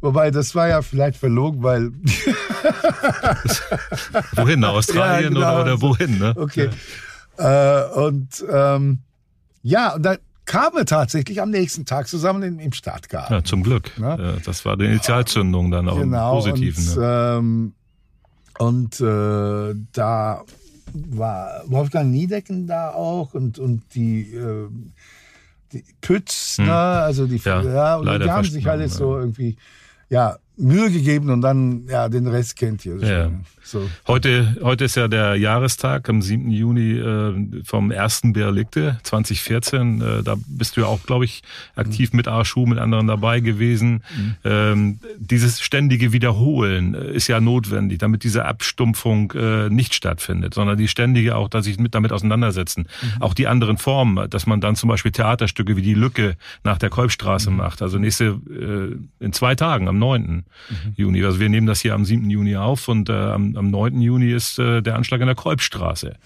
Wobei, das war ja vielleicht verlogen, weil. wohin? Nach Australien ja, genau. oder, oder wohin? Ne? Okay. Ja. Äh, und ähm, ja, und da kamen wir tatsächlich am nächsten Tag zusammen im, im Stadtgarten. Ja, zum Glück. Ja? das war die Initialzündung dann auch genau, im Positiven. Und, ne? ähm, und äh, da war Wolfgang Niedecken da auch und, und die. Äh, die Pütz, hm. ne? also die, ja, ja und die haben sich alles so irgendwie, ja, Mühe gegeben und dann, ja, den Rest kennt ihr. Ja. So. Heute, heute ist ja der Jahrestag am 7. Juni äh, vom ersten Berlikte 2014. Äh, da bist du ja auch, glaube ich, aktiv mhm. mit Arschu, mit anderen dabei gewesen. Mhm. Ähm, dieses ständige Wiederholen äh, ist ja notwendig, damit diese Abstumpfung äh, nicht stattfindet, sondern die ständige auch, dass sich mit damit auseinandersetzen. Mhm. Auch die anderen Formen, dass man dann zum Beispiel Theaterstücke wie die Lücke nach der Kolbstraße mhm. macht. Also nächste, äh, in zwei Tagen, am 9. Mhm. Juni. Also wir nehmen das hier am 7. Juni auf und äh, am am 9. Juni ist äh, der Anschlag in der Kolbstraße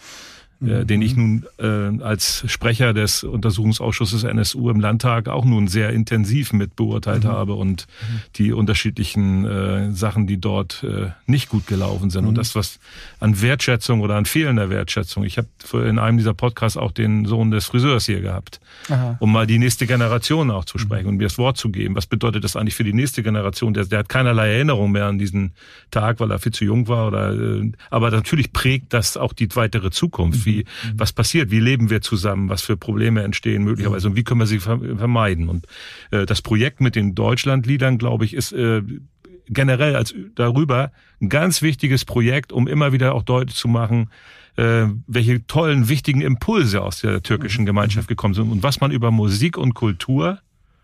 äh, den ich nun äh, als Sprecher des Untersuchungsausschusses NSU im Landtag auch nun sehr intensiv mit beurteilt mhm. habe und mhm. die unterschiedlichen äh, Sachen, die dort äh, nicht gut gelaufen sind mhm. und das, was an Wertschätzung oder an fehlender Wertschätzung. Ich habe in einem dieser Podcasts auch den Sohn des Friseurs hier gehabt, Aha. um mal die nächste Generation auch zu sprechen mhm. und mir das Wort zu geben. Was bedeutet das eigentlich für die nächste Generation? Der, der hat keinerlei Erinnerung mehr an diesen Tag, weil er viel zu jung war oder, äh, aber natürlich prägt das auch die weitere Zukunft. Wie wie, mhm. was passiert, wie leben wir zusammen, was für Probleme entstehen möglicherweise und wie können wir sie vermeiden. Und äh, das Projekt mit den Deutschlandliedern, glaube ich, ist äh, generell als darüber ein ganz wichtiges Projekt, um immer wieder auch deutlich zu machen, äh, welche tollen, wichtigen Impulse aus der türkischen mhm. Gemeinschaft gekommen sind und was man über Musik und Kultur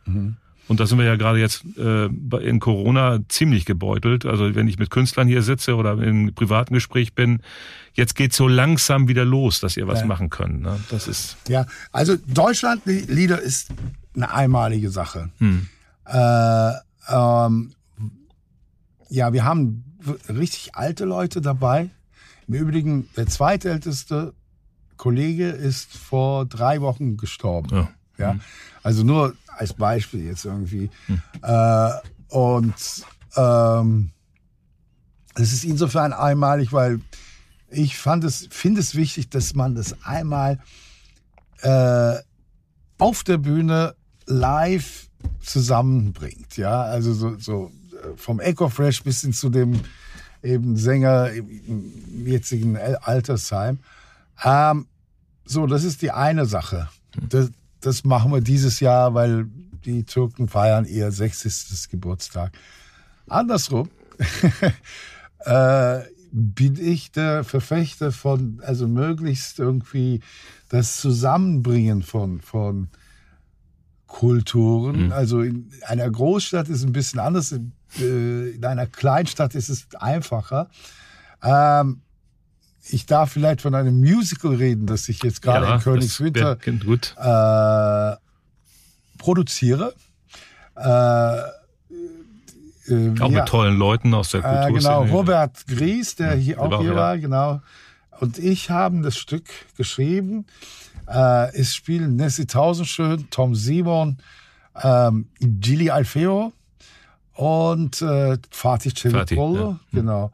mhm. Und da sind wir ja gerade jetzt äh, in Corona ziemlich gebeutelt. Also wenn ich mit Künstlern hier sitze oder im privaten Gespräch bin, jetzt geht so langsam wieder los, dass ihr was ja. machen könnt. Ne? Das ist ja, also Deutschland-Lieder ist eine einmalige Sache. Hm. Äh, ähm, ja, wir haben richtig alte Leute dabei. Im Übrigen, der zweitälteste Kollege ist vor drei Wochen gestorben. Ja. ja? Also nur als Beispiel jetzt irgendwie. Hm. Äh, und ähm, es ist insofern einmalig, weil ich fand es, finde es wichtig, dass man das einmal äh, auf der Bühne live zusammenbringt. Ja, also so, so äh, vom Echo Fresh bis hin zu dem eben Sänger im jetzigen Altersheim. Ähm, so, das ist die eine Sache. Hm. Das, das machen wir dieses Jahr, weil die Türken feiern ihr 60. Geburtstag. Andersrum äh, bin ich der Verfechter von, also möglichst irgendwie das Zusammenbringen von, von Kulturen. Mhm. Also in einer Großstadt ist es ein bisschen anders, in, äh, in einer Kleinstadt ist es einfacher. Ähm, ich darf vielleicht von einem Musical reden, das ich jetzt gerade Ja, in Königswinter äh, produziere. Äh, äh, Auch ja, mit tollen Leuten aus der äh, Kulturszene. genau, Robert Gries, der hier der auch hier war, ja. genau. Und ich haben das Stück geschrieben. Äh, es spielen Nessie Tausendschön, Tom Simon, ähm, Gilly Alfeo und äh, Fatih Fatih, Celipolo, ja.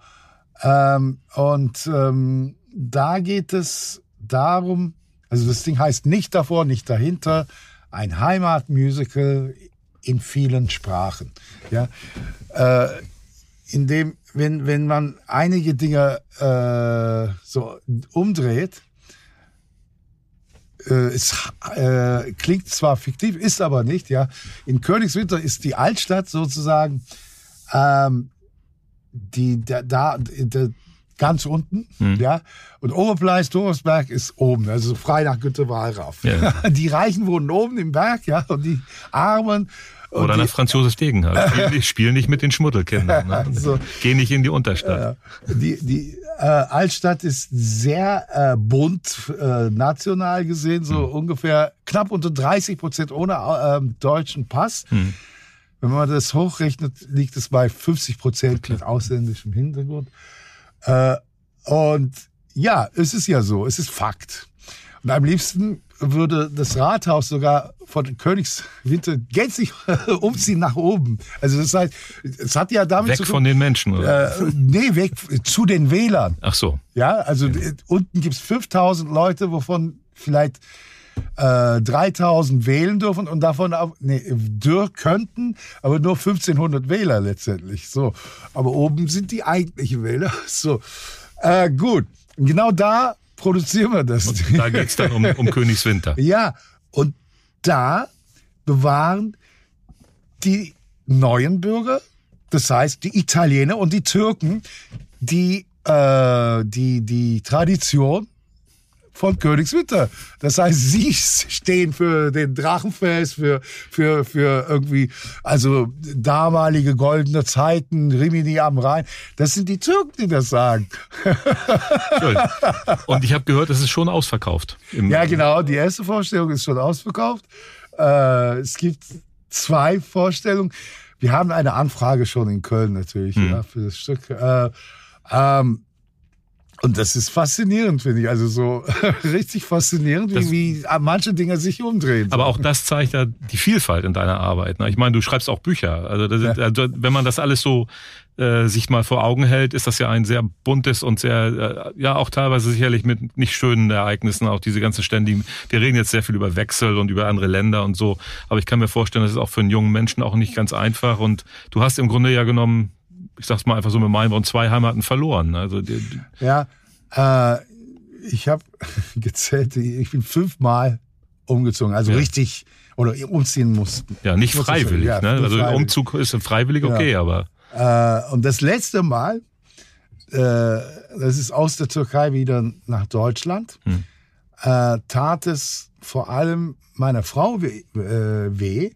Ähm, und ähm, da geht es darum, also das Ding heißt nicht davor, nicht dahinter, ein Heimatmusical in vielen Sprachen. Ja, äh, in dem, wenn, wenn man einige Dinge äh, so umdreht, äh, es äh, klingt zwar fiktiv, ist aber nicht, ja. In Königswinter ist die Altstadt sozusagen ähm, die da, da, da ganz unten, ja. Und Oberpleis, Thomasberg ist oben, also frei nach Günter Wallraff. Ja. Die Reichen wohnen oben im Berg, ja, und die Armen. Und Oder die, nach Franz Josef Degen halt. Spiel nicht, spiel nicht mit den Schmuddelkindern. Ne? So. Geh nicht in die Unterstadt. Die, die äh, Altstadt ist sehr äh, bunt, äh, national gesehen, so ungefähr knapp unter 30 Prozent ohne äh, deutschen Pass. Wenn man das hochrechnet, liegt es bei 50 Prozent mit ausländischem Hintergrund. Äh, und ja, es ist ja so, es ist Fakt. Und am liebsten würde das Rathaus sogar von Königswinter gänzlich umziehen nach oben. Also das heißt, es hat ja damit Weg zu tun, von den Menschen, oder? äh, nee, weg zu den Wählern. Ach so. Ja, also äh, unten gibt's 5000 Leute, wovon vielleicht äh, 3000 wählen dürfen und davon auch, nee, dür könnten, aber nur 1500 Wähler letztendlich. So, aber oben sind die eigentlichen Wähler. So, äh, gut. Und genau da produzieren wir das. Da geht's dann um, um Königswinter. Ja, und da bewahren die neuen Bürger, das heißt die Italiener und die Türken, die, äh, die, die Tradition von Königswinter. Das heißt, sie stehen für den Drachenfest, für, für, für irgendwie, also damalige goldene Zeiten, Rimini am Rhein. Das sind die Türken, die das sagen. Schön. Und ich habe gehört, es ist schon ausverkauft. Ja, genau. Die erste Vorstellung ist schon ausverkauft. Äh, es gibt zwei Vorstellungen. Wir haben eine Anfrage schon in Köln natürlich ja, für das Stück. Äh, ähm, und das ist faszinierend, finde ich. Also so richtig faszinierend, Das- wie, wie manche Dinge sich umdrehen. Aber auch das zeigt ja die Vielfalt in deiner Arbeit. Ne? Ich meine, du schreibst auch Bücher. Also, das also wenn man das alles so äh, sich mal vor Augen hält, ist das ja ein sehr buntes und sehr, äh, ja auch teilweise sicherlich mit nicht schönen Ereignissen, auch diese ganzen ständigen, wir reden jetzt sehr viel über Wechsel und über andere Länder und so, aber ich kann mir vorstellen, das ist auch für einen jungen Menschen auch nicht ganz einfach und du hast im Grunde ja genommen, ich sag's mal einfach so mit meinem Wort, zwei Heimaten verloren. Also die, Ja, äh, ich habe gezählt, ich bin fünfmal umgezogen, also Ja. richtig oder umziehen mussten. ja, nicht freiwillig. ja, ne? Also freiwillig. Umzug ist freiwillig okay, aber Äh, und das letzte Mal, äh, das ist aus der Türkei wieder nach Deutschland, Hm. äh, tat es vor allem meiner Frau weh. Äh, weh.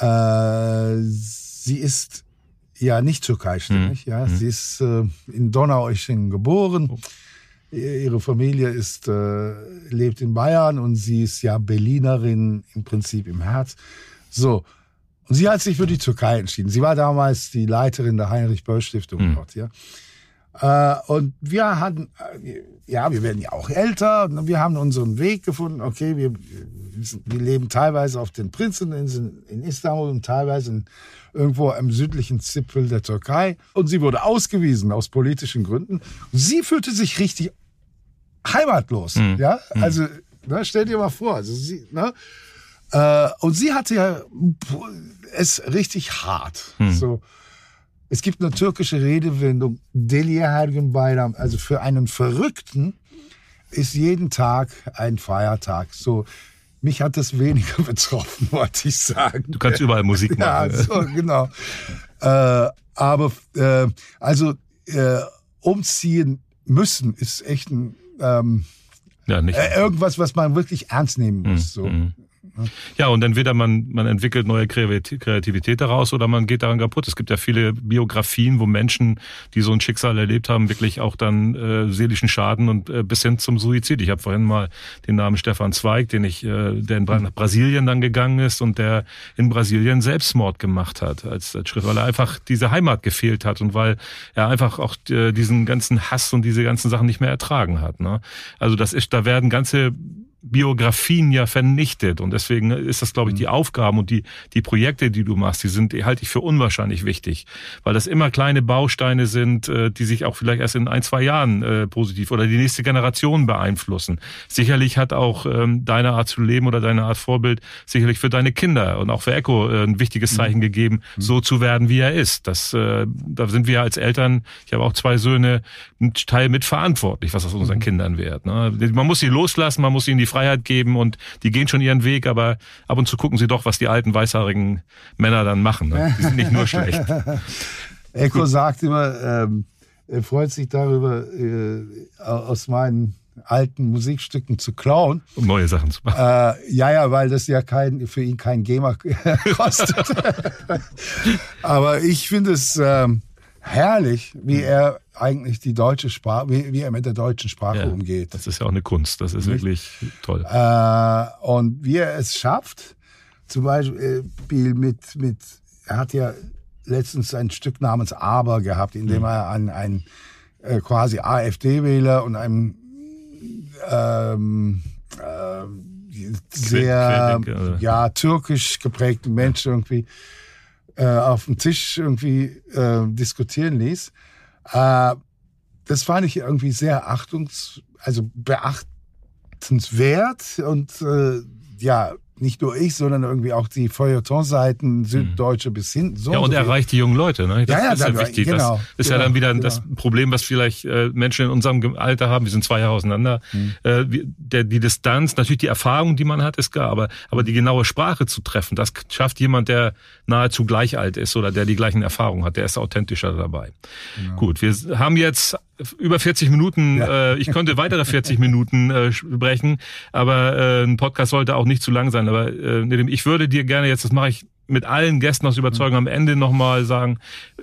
Äh, sie ist ja nicht türkeistämmig, Hm. ja. Sie ist äh, in Donaueschingen geboren. Oh. Ihre Familie ist, äh, lebt in Bayern und sie ist ja Berlinerin im Prinzip im Herz. So. Und sie hat sich für die Türkei entschieden. Sie war damals die Leiterin der Heinrich-Böll-Stiftung Hm. dort, ja. Äh, und wir hatten, äh, ja, wir werden ja auch älter wir haben unseren Weg gefunden. Okay, wir, wir, leben teilweise auf den Prinzeninseln in Istanbul und teilweise in, irgendwo am südlichen Zipfel der Türkei. Und sie wurde ausgewiesen aus politischen Gründen. Sie fühlte sich richtig heimatlos, Hm. ja. Also, ne, stell dir mal vor, also sie, ne, äh, und sie hatte ja es richtig hart. Hm. So. Es gibt eine türkische Redewendung, Deliye her gün bayram. Also für einen Verrückten ist jeden Tag ein Feiertag. So, mich hat das weniger betroffen, wollte ich sagen. du kannst überall Musik Ja, machen. so, genau. Äh, aber äh, also äh, umziehen müssen ist echt ein ähm, Ja, nicht. äh, irgendwas, was man wirklich ernst nehmen muss. So. Ja, und entweder man, man entwickelt neue Kreativität daraus oder man geht daran kaputt. Es gibt ja viele Biografien, wo Menschen, die so ein Schicksal erlebt haben, wirklich auch dann äh, seelischen Schaden und äh, bis hin zum Suizid. Ich habe vorhin mal den Namen Stefan Zweig, den ich, äh, der in nach Brasilien dann gegangen ist und der in Brasilien Selbstmord gemacht hat als, als Schritt, weil er einfach diese Heimat gefehlt hat und weil er einfach auch äh, diesen ganzen Hass und diese ganzen Sachen nicht mehr ertragen hat. Ne? Also das ist, da werden ganze Biografien ja vernichtet. Und deswegen ist das, glaube ich, die mhm. Aufgaben und die, die Projekte, die du machst, die sind, die halte ich für unwahrscheinlich wichtig. Weil das immer kleine Bausteine sind, äh, die sich auch vielleicht erst in ein, zwei Jahren äh, positiv oder die nächste Generation beeinflussen. Sicherlich hat auch ähm, deine Art zu leben oder deine Art Vorbild sicherlich für deine Kinder und auch für Echo äh, ein wichtiges Zeichen mhm. gegeben, mhm. so zu werden, wie er ist. Das, äh, da sind wir als Eltern, ich habe auch zwei Söhne, ein Teil mit verantwortlich, was aus unseren Kindern wird. Ne? Man muss sie loslassen, man muss ihnen die Freiheit geben und die gehen schon ihren Weg, aber ab und zu gucken sie doch, was die alten weißhaarigen Männer dann machen. Ne? Die sind nicht nur schlecht. Echo sagt immer, ähm, er freut sich darüber, äh, aus meinen alten Musikstücken zu klauen. Um neue Sachen zu machen. Äh, ja, ja, weil das ja kein, für ihn kein Gamer kostet. Aber ich finde es ähm, herrlich, wie er eigentlich die deutsche Sprache, wie, wie er mit der deutschen Sprache ja, umgeht. Das ist ja auch eine Kunst, das ist Nicht? wirklich toll. Äh, und wie er es schafft, zum Beispiel mit, mit, er hat ja letztens ein Stück namens Aber gehabt, in dem mhm. er an einen äh, quasi AfD-Wähler und einem ähm, äh, sehr ja türkisch geprägten Menschen irgendwie äh, auf dem Tisch irgendwie äh, diskutieren ließ. Äh, das fand ich irgendwie sehr achtungs, also beachtenswert und äh, ja, nicht nur ich, sondern irgendwie auch die Feuilleton-Seiten, Süddeutsche mhm. bis hin. So ja, und erreicht die jungen Leute. Ne? Das ja, ja, ist ja wichtig. Genau, das ist genau, ja dann wieder genau. das Problem, was vielleicht äh, Menschen in unserem Alter haben. Wir sind zwei Jahre auseinander. Mhm. Äh, der, die Distanz, natürlich die Erfahrung, die man hat, ist klar, aber, aber die genaue Sprache zu treffen, das schafft jemand, der nahezu gleich alt ist oder der die gleichen Erfahrungen hat. Der ist authentischer dabei. Genau. Gut, wir haben jetzt über 40 Minuten, ja. äh, ich könnte weitere 40 Minuten äh, sprechen, aber äh, ein Podcast sollte auch nicht zu lang sein. Aber äh, ich würde dir gerne jetzt, das mache ich mit allen Gästen aus Überzeugung am Ende nochmal sagen,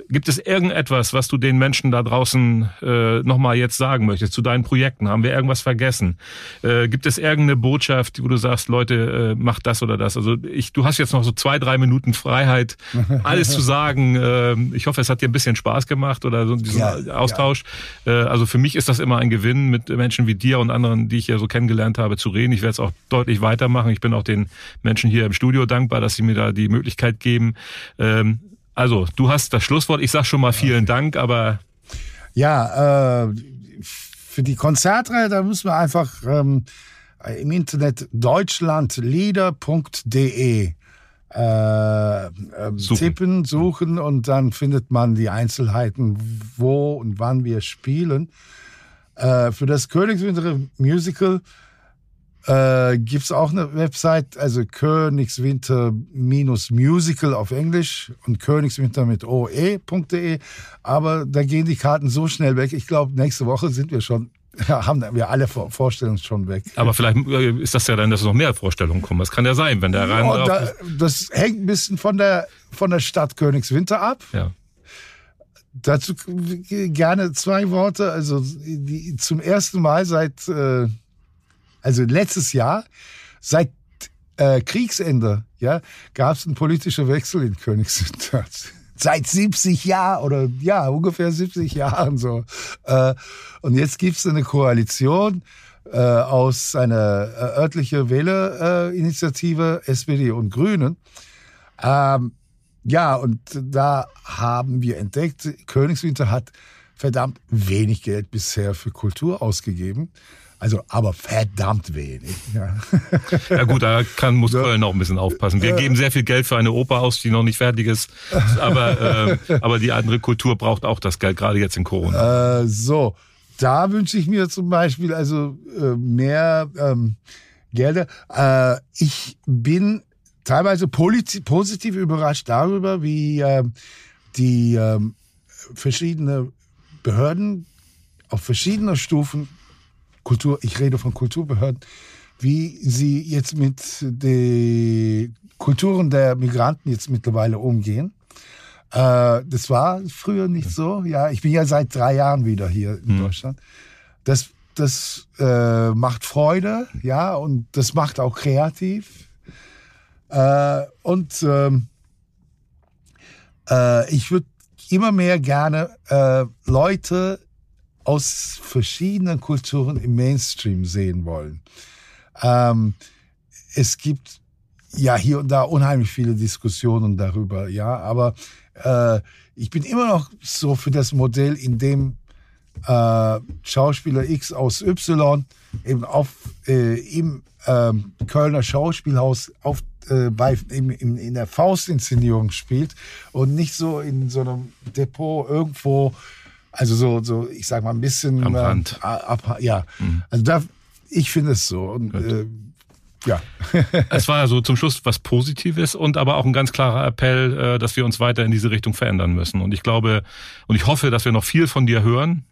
gibt es irgendetwas, was du den Menschen da draußen äh, nochmal jetzt sagen möchtest zu deinen Projekten? Haben wir irgendwas vergessen? Äh, gibt es irgendeine Botschaft, wo du sagst, Leute, äh, macht das oder das? Also ich, du hast jetzt noch so zwei, drei Minuten Freiheit, alles zu sagen. Äh, ich hoffe, es hat dir ein bisschen Spaß gemacht oder so diesen ja, Austausch. Ja. Äh, also für mich ist das immer ein Gewinn, mit Menschen wie dir und anderen, die ich ja so kennengelernt habe, zu reden. Ich werde es auch deutlich weitermachen. Ich bin auch den Menschen hier im Studio dankbar, dass sie mir da die Möglichkeit Möglichkeit geben. Ähm, also, du hast das Schlusswort. Ich sag schon mal vielen. Dank, aber. Ja, äh, für die Konzertreihe, da müssen wir einfach ähm, im Internet deutschlandlieder.de äh, äh, suchen. tippen, suchen und dann findet man die Einzelheiten, wo und wann wir spielen. Äh, für das Königswinter Musical äh, Gibt auch eine Website, also Königswinter-Musical auf Englisch und Königswinter mit oe.de. Aber da gehen die Karten so schnell weg. Ich glaube, nächste Woche sind wir schon haben wir alle Vorstellungen schon weg. Aber vielleicht äh, ist das ja dann, dass noch mehr Vorstellungen kommen. Das kann ja sein, wenn der rein. Ja, da, das hängt ein bisschen von der, von der Stadt Königswinter ab. Ja. Dazu gerne zwei Worte. Also die, zum ersten Mal seit äh, also letztes Jahr, seit äh, Kriegsende, ja, gab es einen politischen Wechsel in Königswinter. Seit 70 Jahren oder ja, ungefähr 70 Jahren so. Äh, und jetzt gibt es eine Koalition äh, aus einer äh, örtlichen Wählerinitiative, SPD und Grünen. Ähm, ja, und da haben wir entdeckt, Königswinter hat verdammt wenig Geld bisher für Kultur ausgegeben. Also, aber verdammt wenig. Ja, ja gut, da kann, muss Köln auch ein bisschen aufpassen. Wir geben sehr viel Geld für eine Oper aus, die noch nicht fertig ist. Aber, äh, aber die andere Kultur braucht auch das Geld, gerade jetzt in Corona. Äh, so, da wünsche ich mir zum Beispiel also äh, mehr ähm, Gelder. Äh, ich bin teilweise positiv überrascht darüber, wie äh, die äh, verschiedene Behörden auf verschiedener Stufen Kultur, ich rede von Kulturbehörden, wie sie jetzt mit den Kulturen der Migranten jetzt mittlerweile umgehen. Äh, das war früher nicht so. Ja, ich bin ja seit drei Jahren wieder hier in mhm. Deutschland. Das, das äh, macht Freude, ja, und das macht auch kreativ. Äh, und ähm, äh, ich würde immer mehr gerne äh, Leute aus verschiedenen Kulturen im Mainstream sehen wollen. Ähm, es gibt ja hier und da unheimlich viele Diskussionen darüber, ja, aber äh, ich bin immer noch so für das Modell, in dem äh, Schauspieler X aus Y eben auf äh, im äh, Kölner Schauspielhaus auf äh, bei in, in, in der Faustinszenierung spielt und nicht so in so einem Depot irgendwo also so, so, ich sag mal ein bisschen am Rand. Äh, ab, ja, mhm. also da, ich finde es so und äh, ja. es war ja so zum Schluss was Positives und aber auch ein ganz klarer Appell, äh, dass wir uns weiter in diese Richtung verändern müssen. Und ich glaube und ich hoffe, dass wir noch viel von dir hören.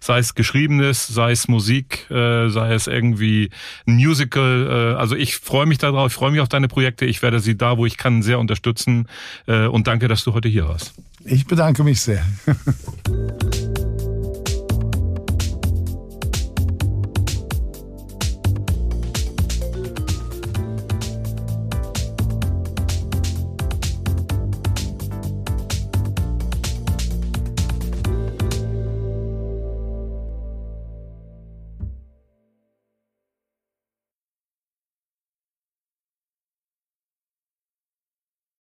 Sei es geschriebenes, sei es Musik, äh, sei es irgendwie ein Musical. Äh, also ich freue mich darauf, ich freue mich auf deine Projekte. Ich werde sie da, wo ich kann, sehr unterstützen. Und danke, dass du heute hier warst. Ich bedanke mich sehr.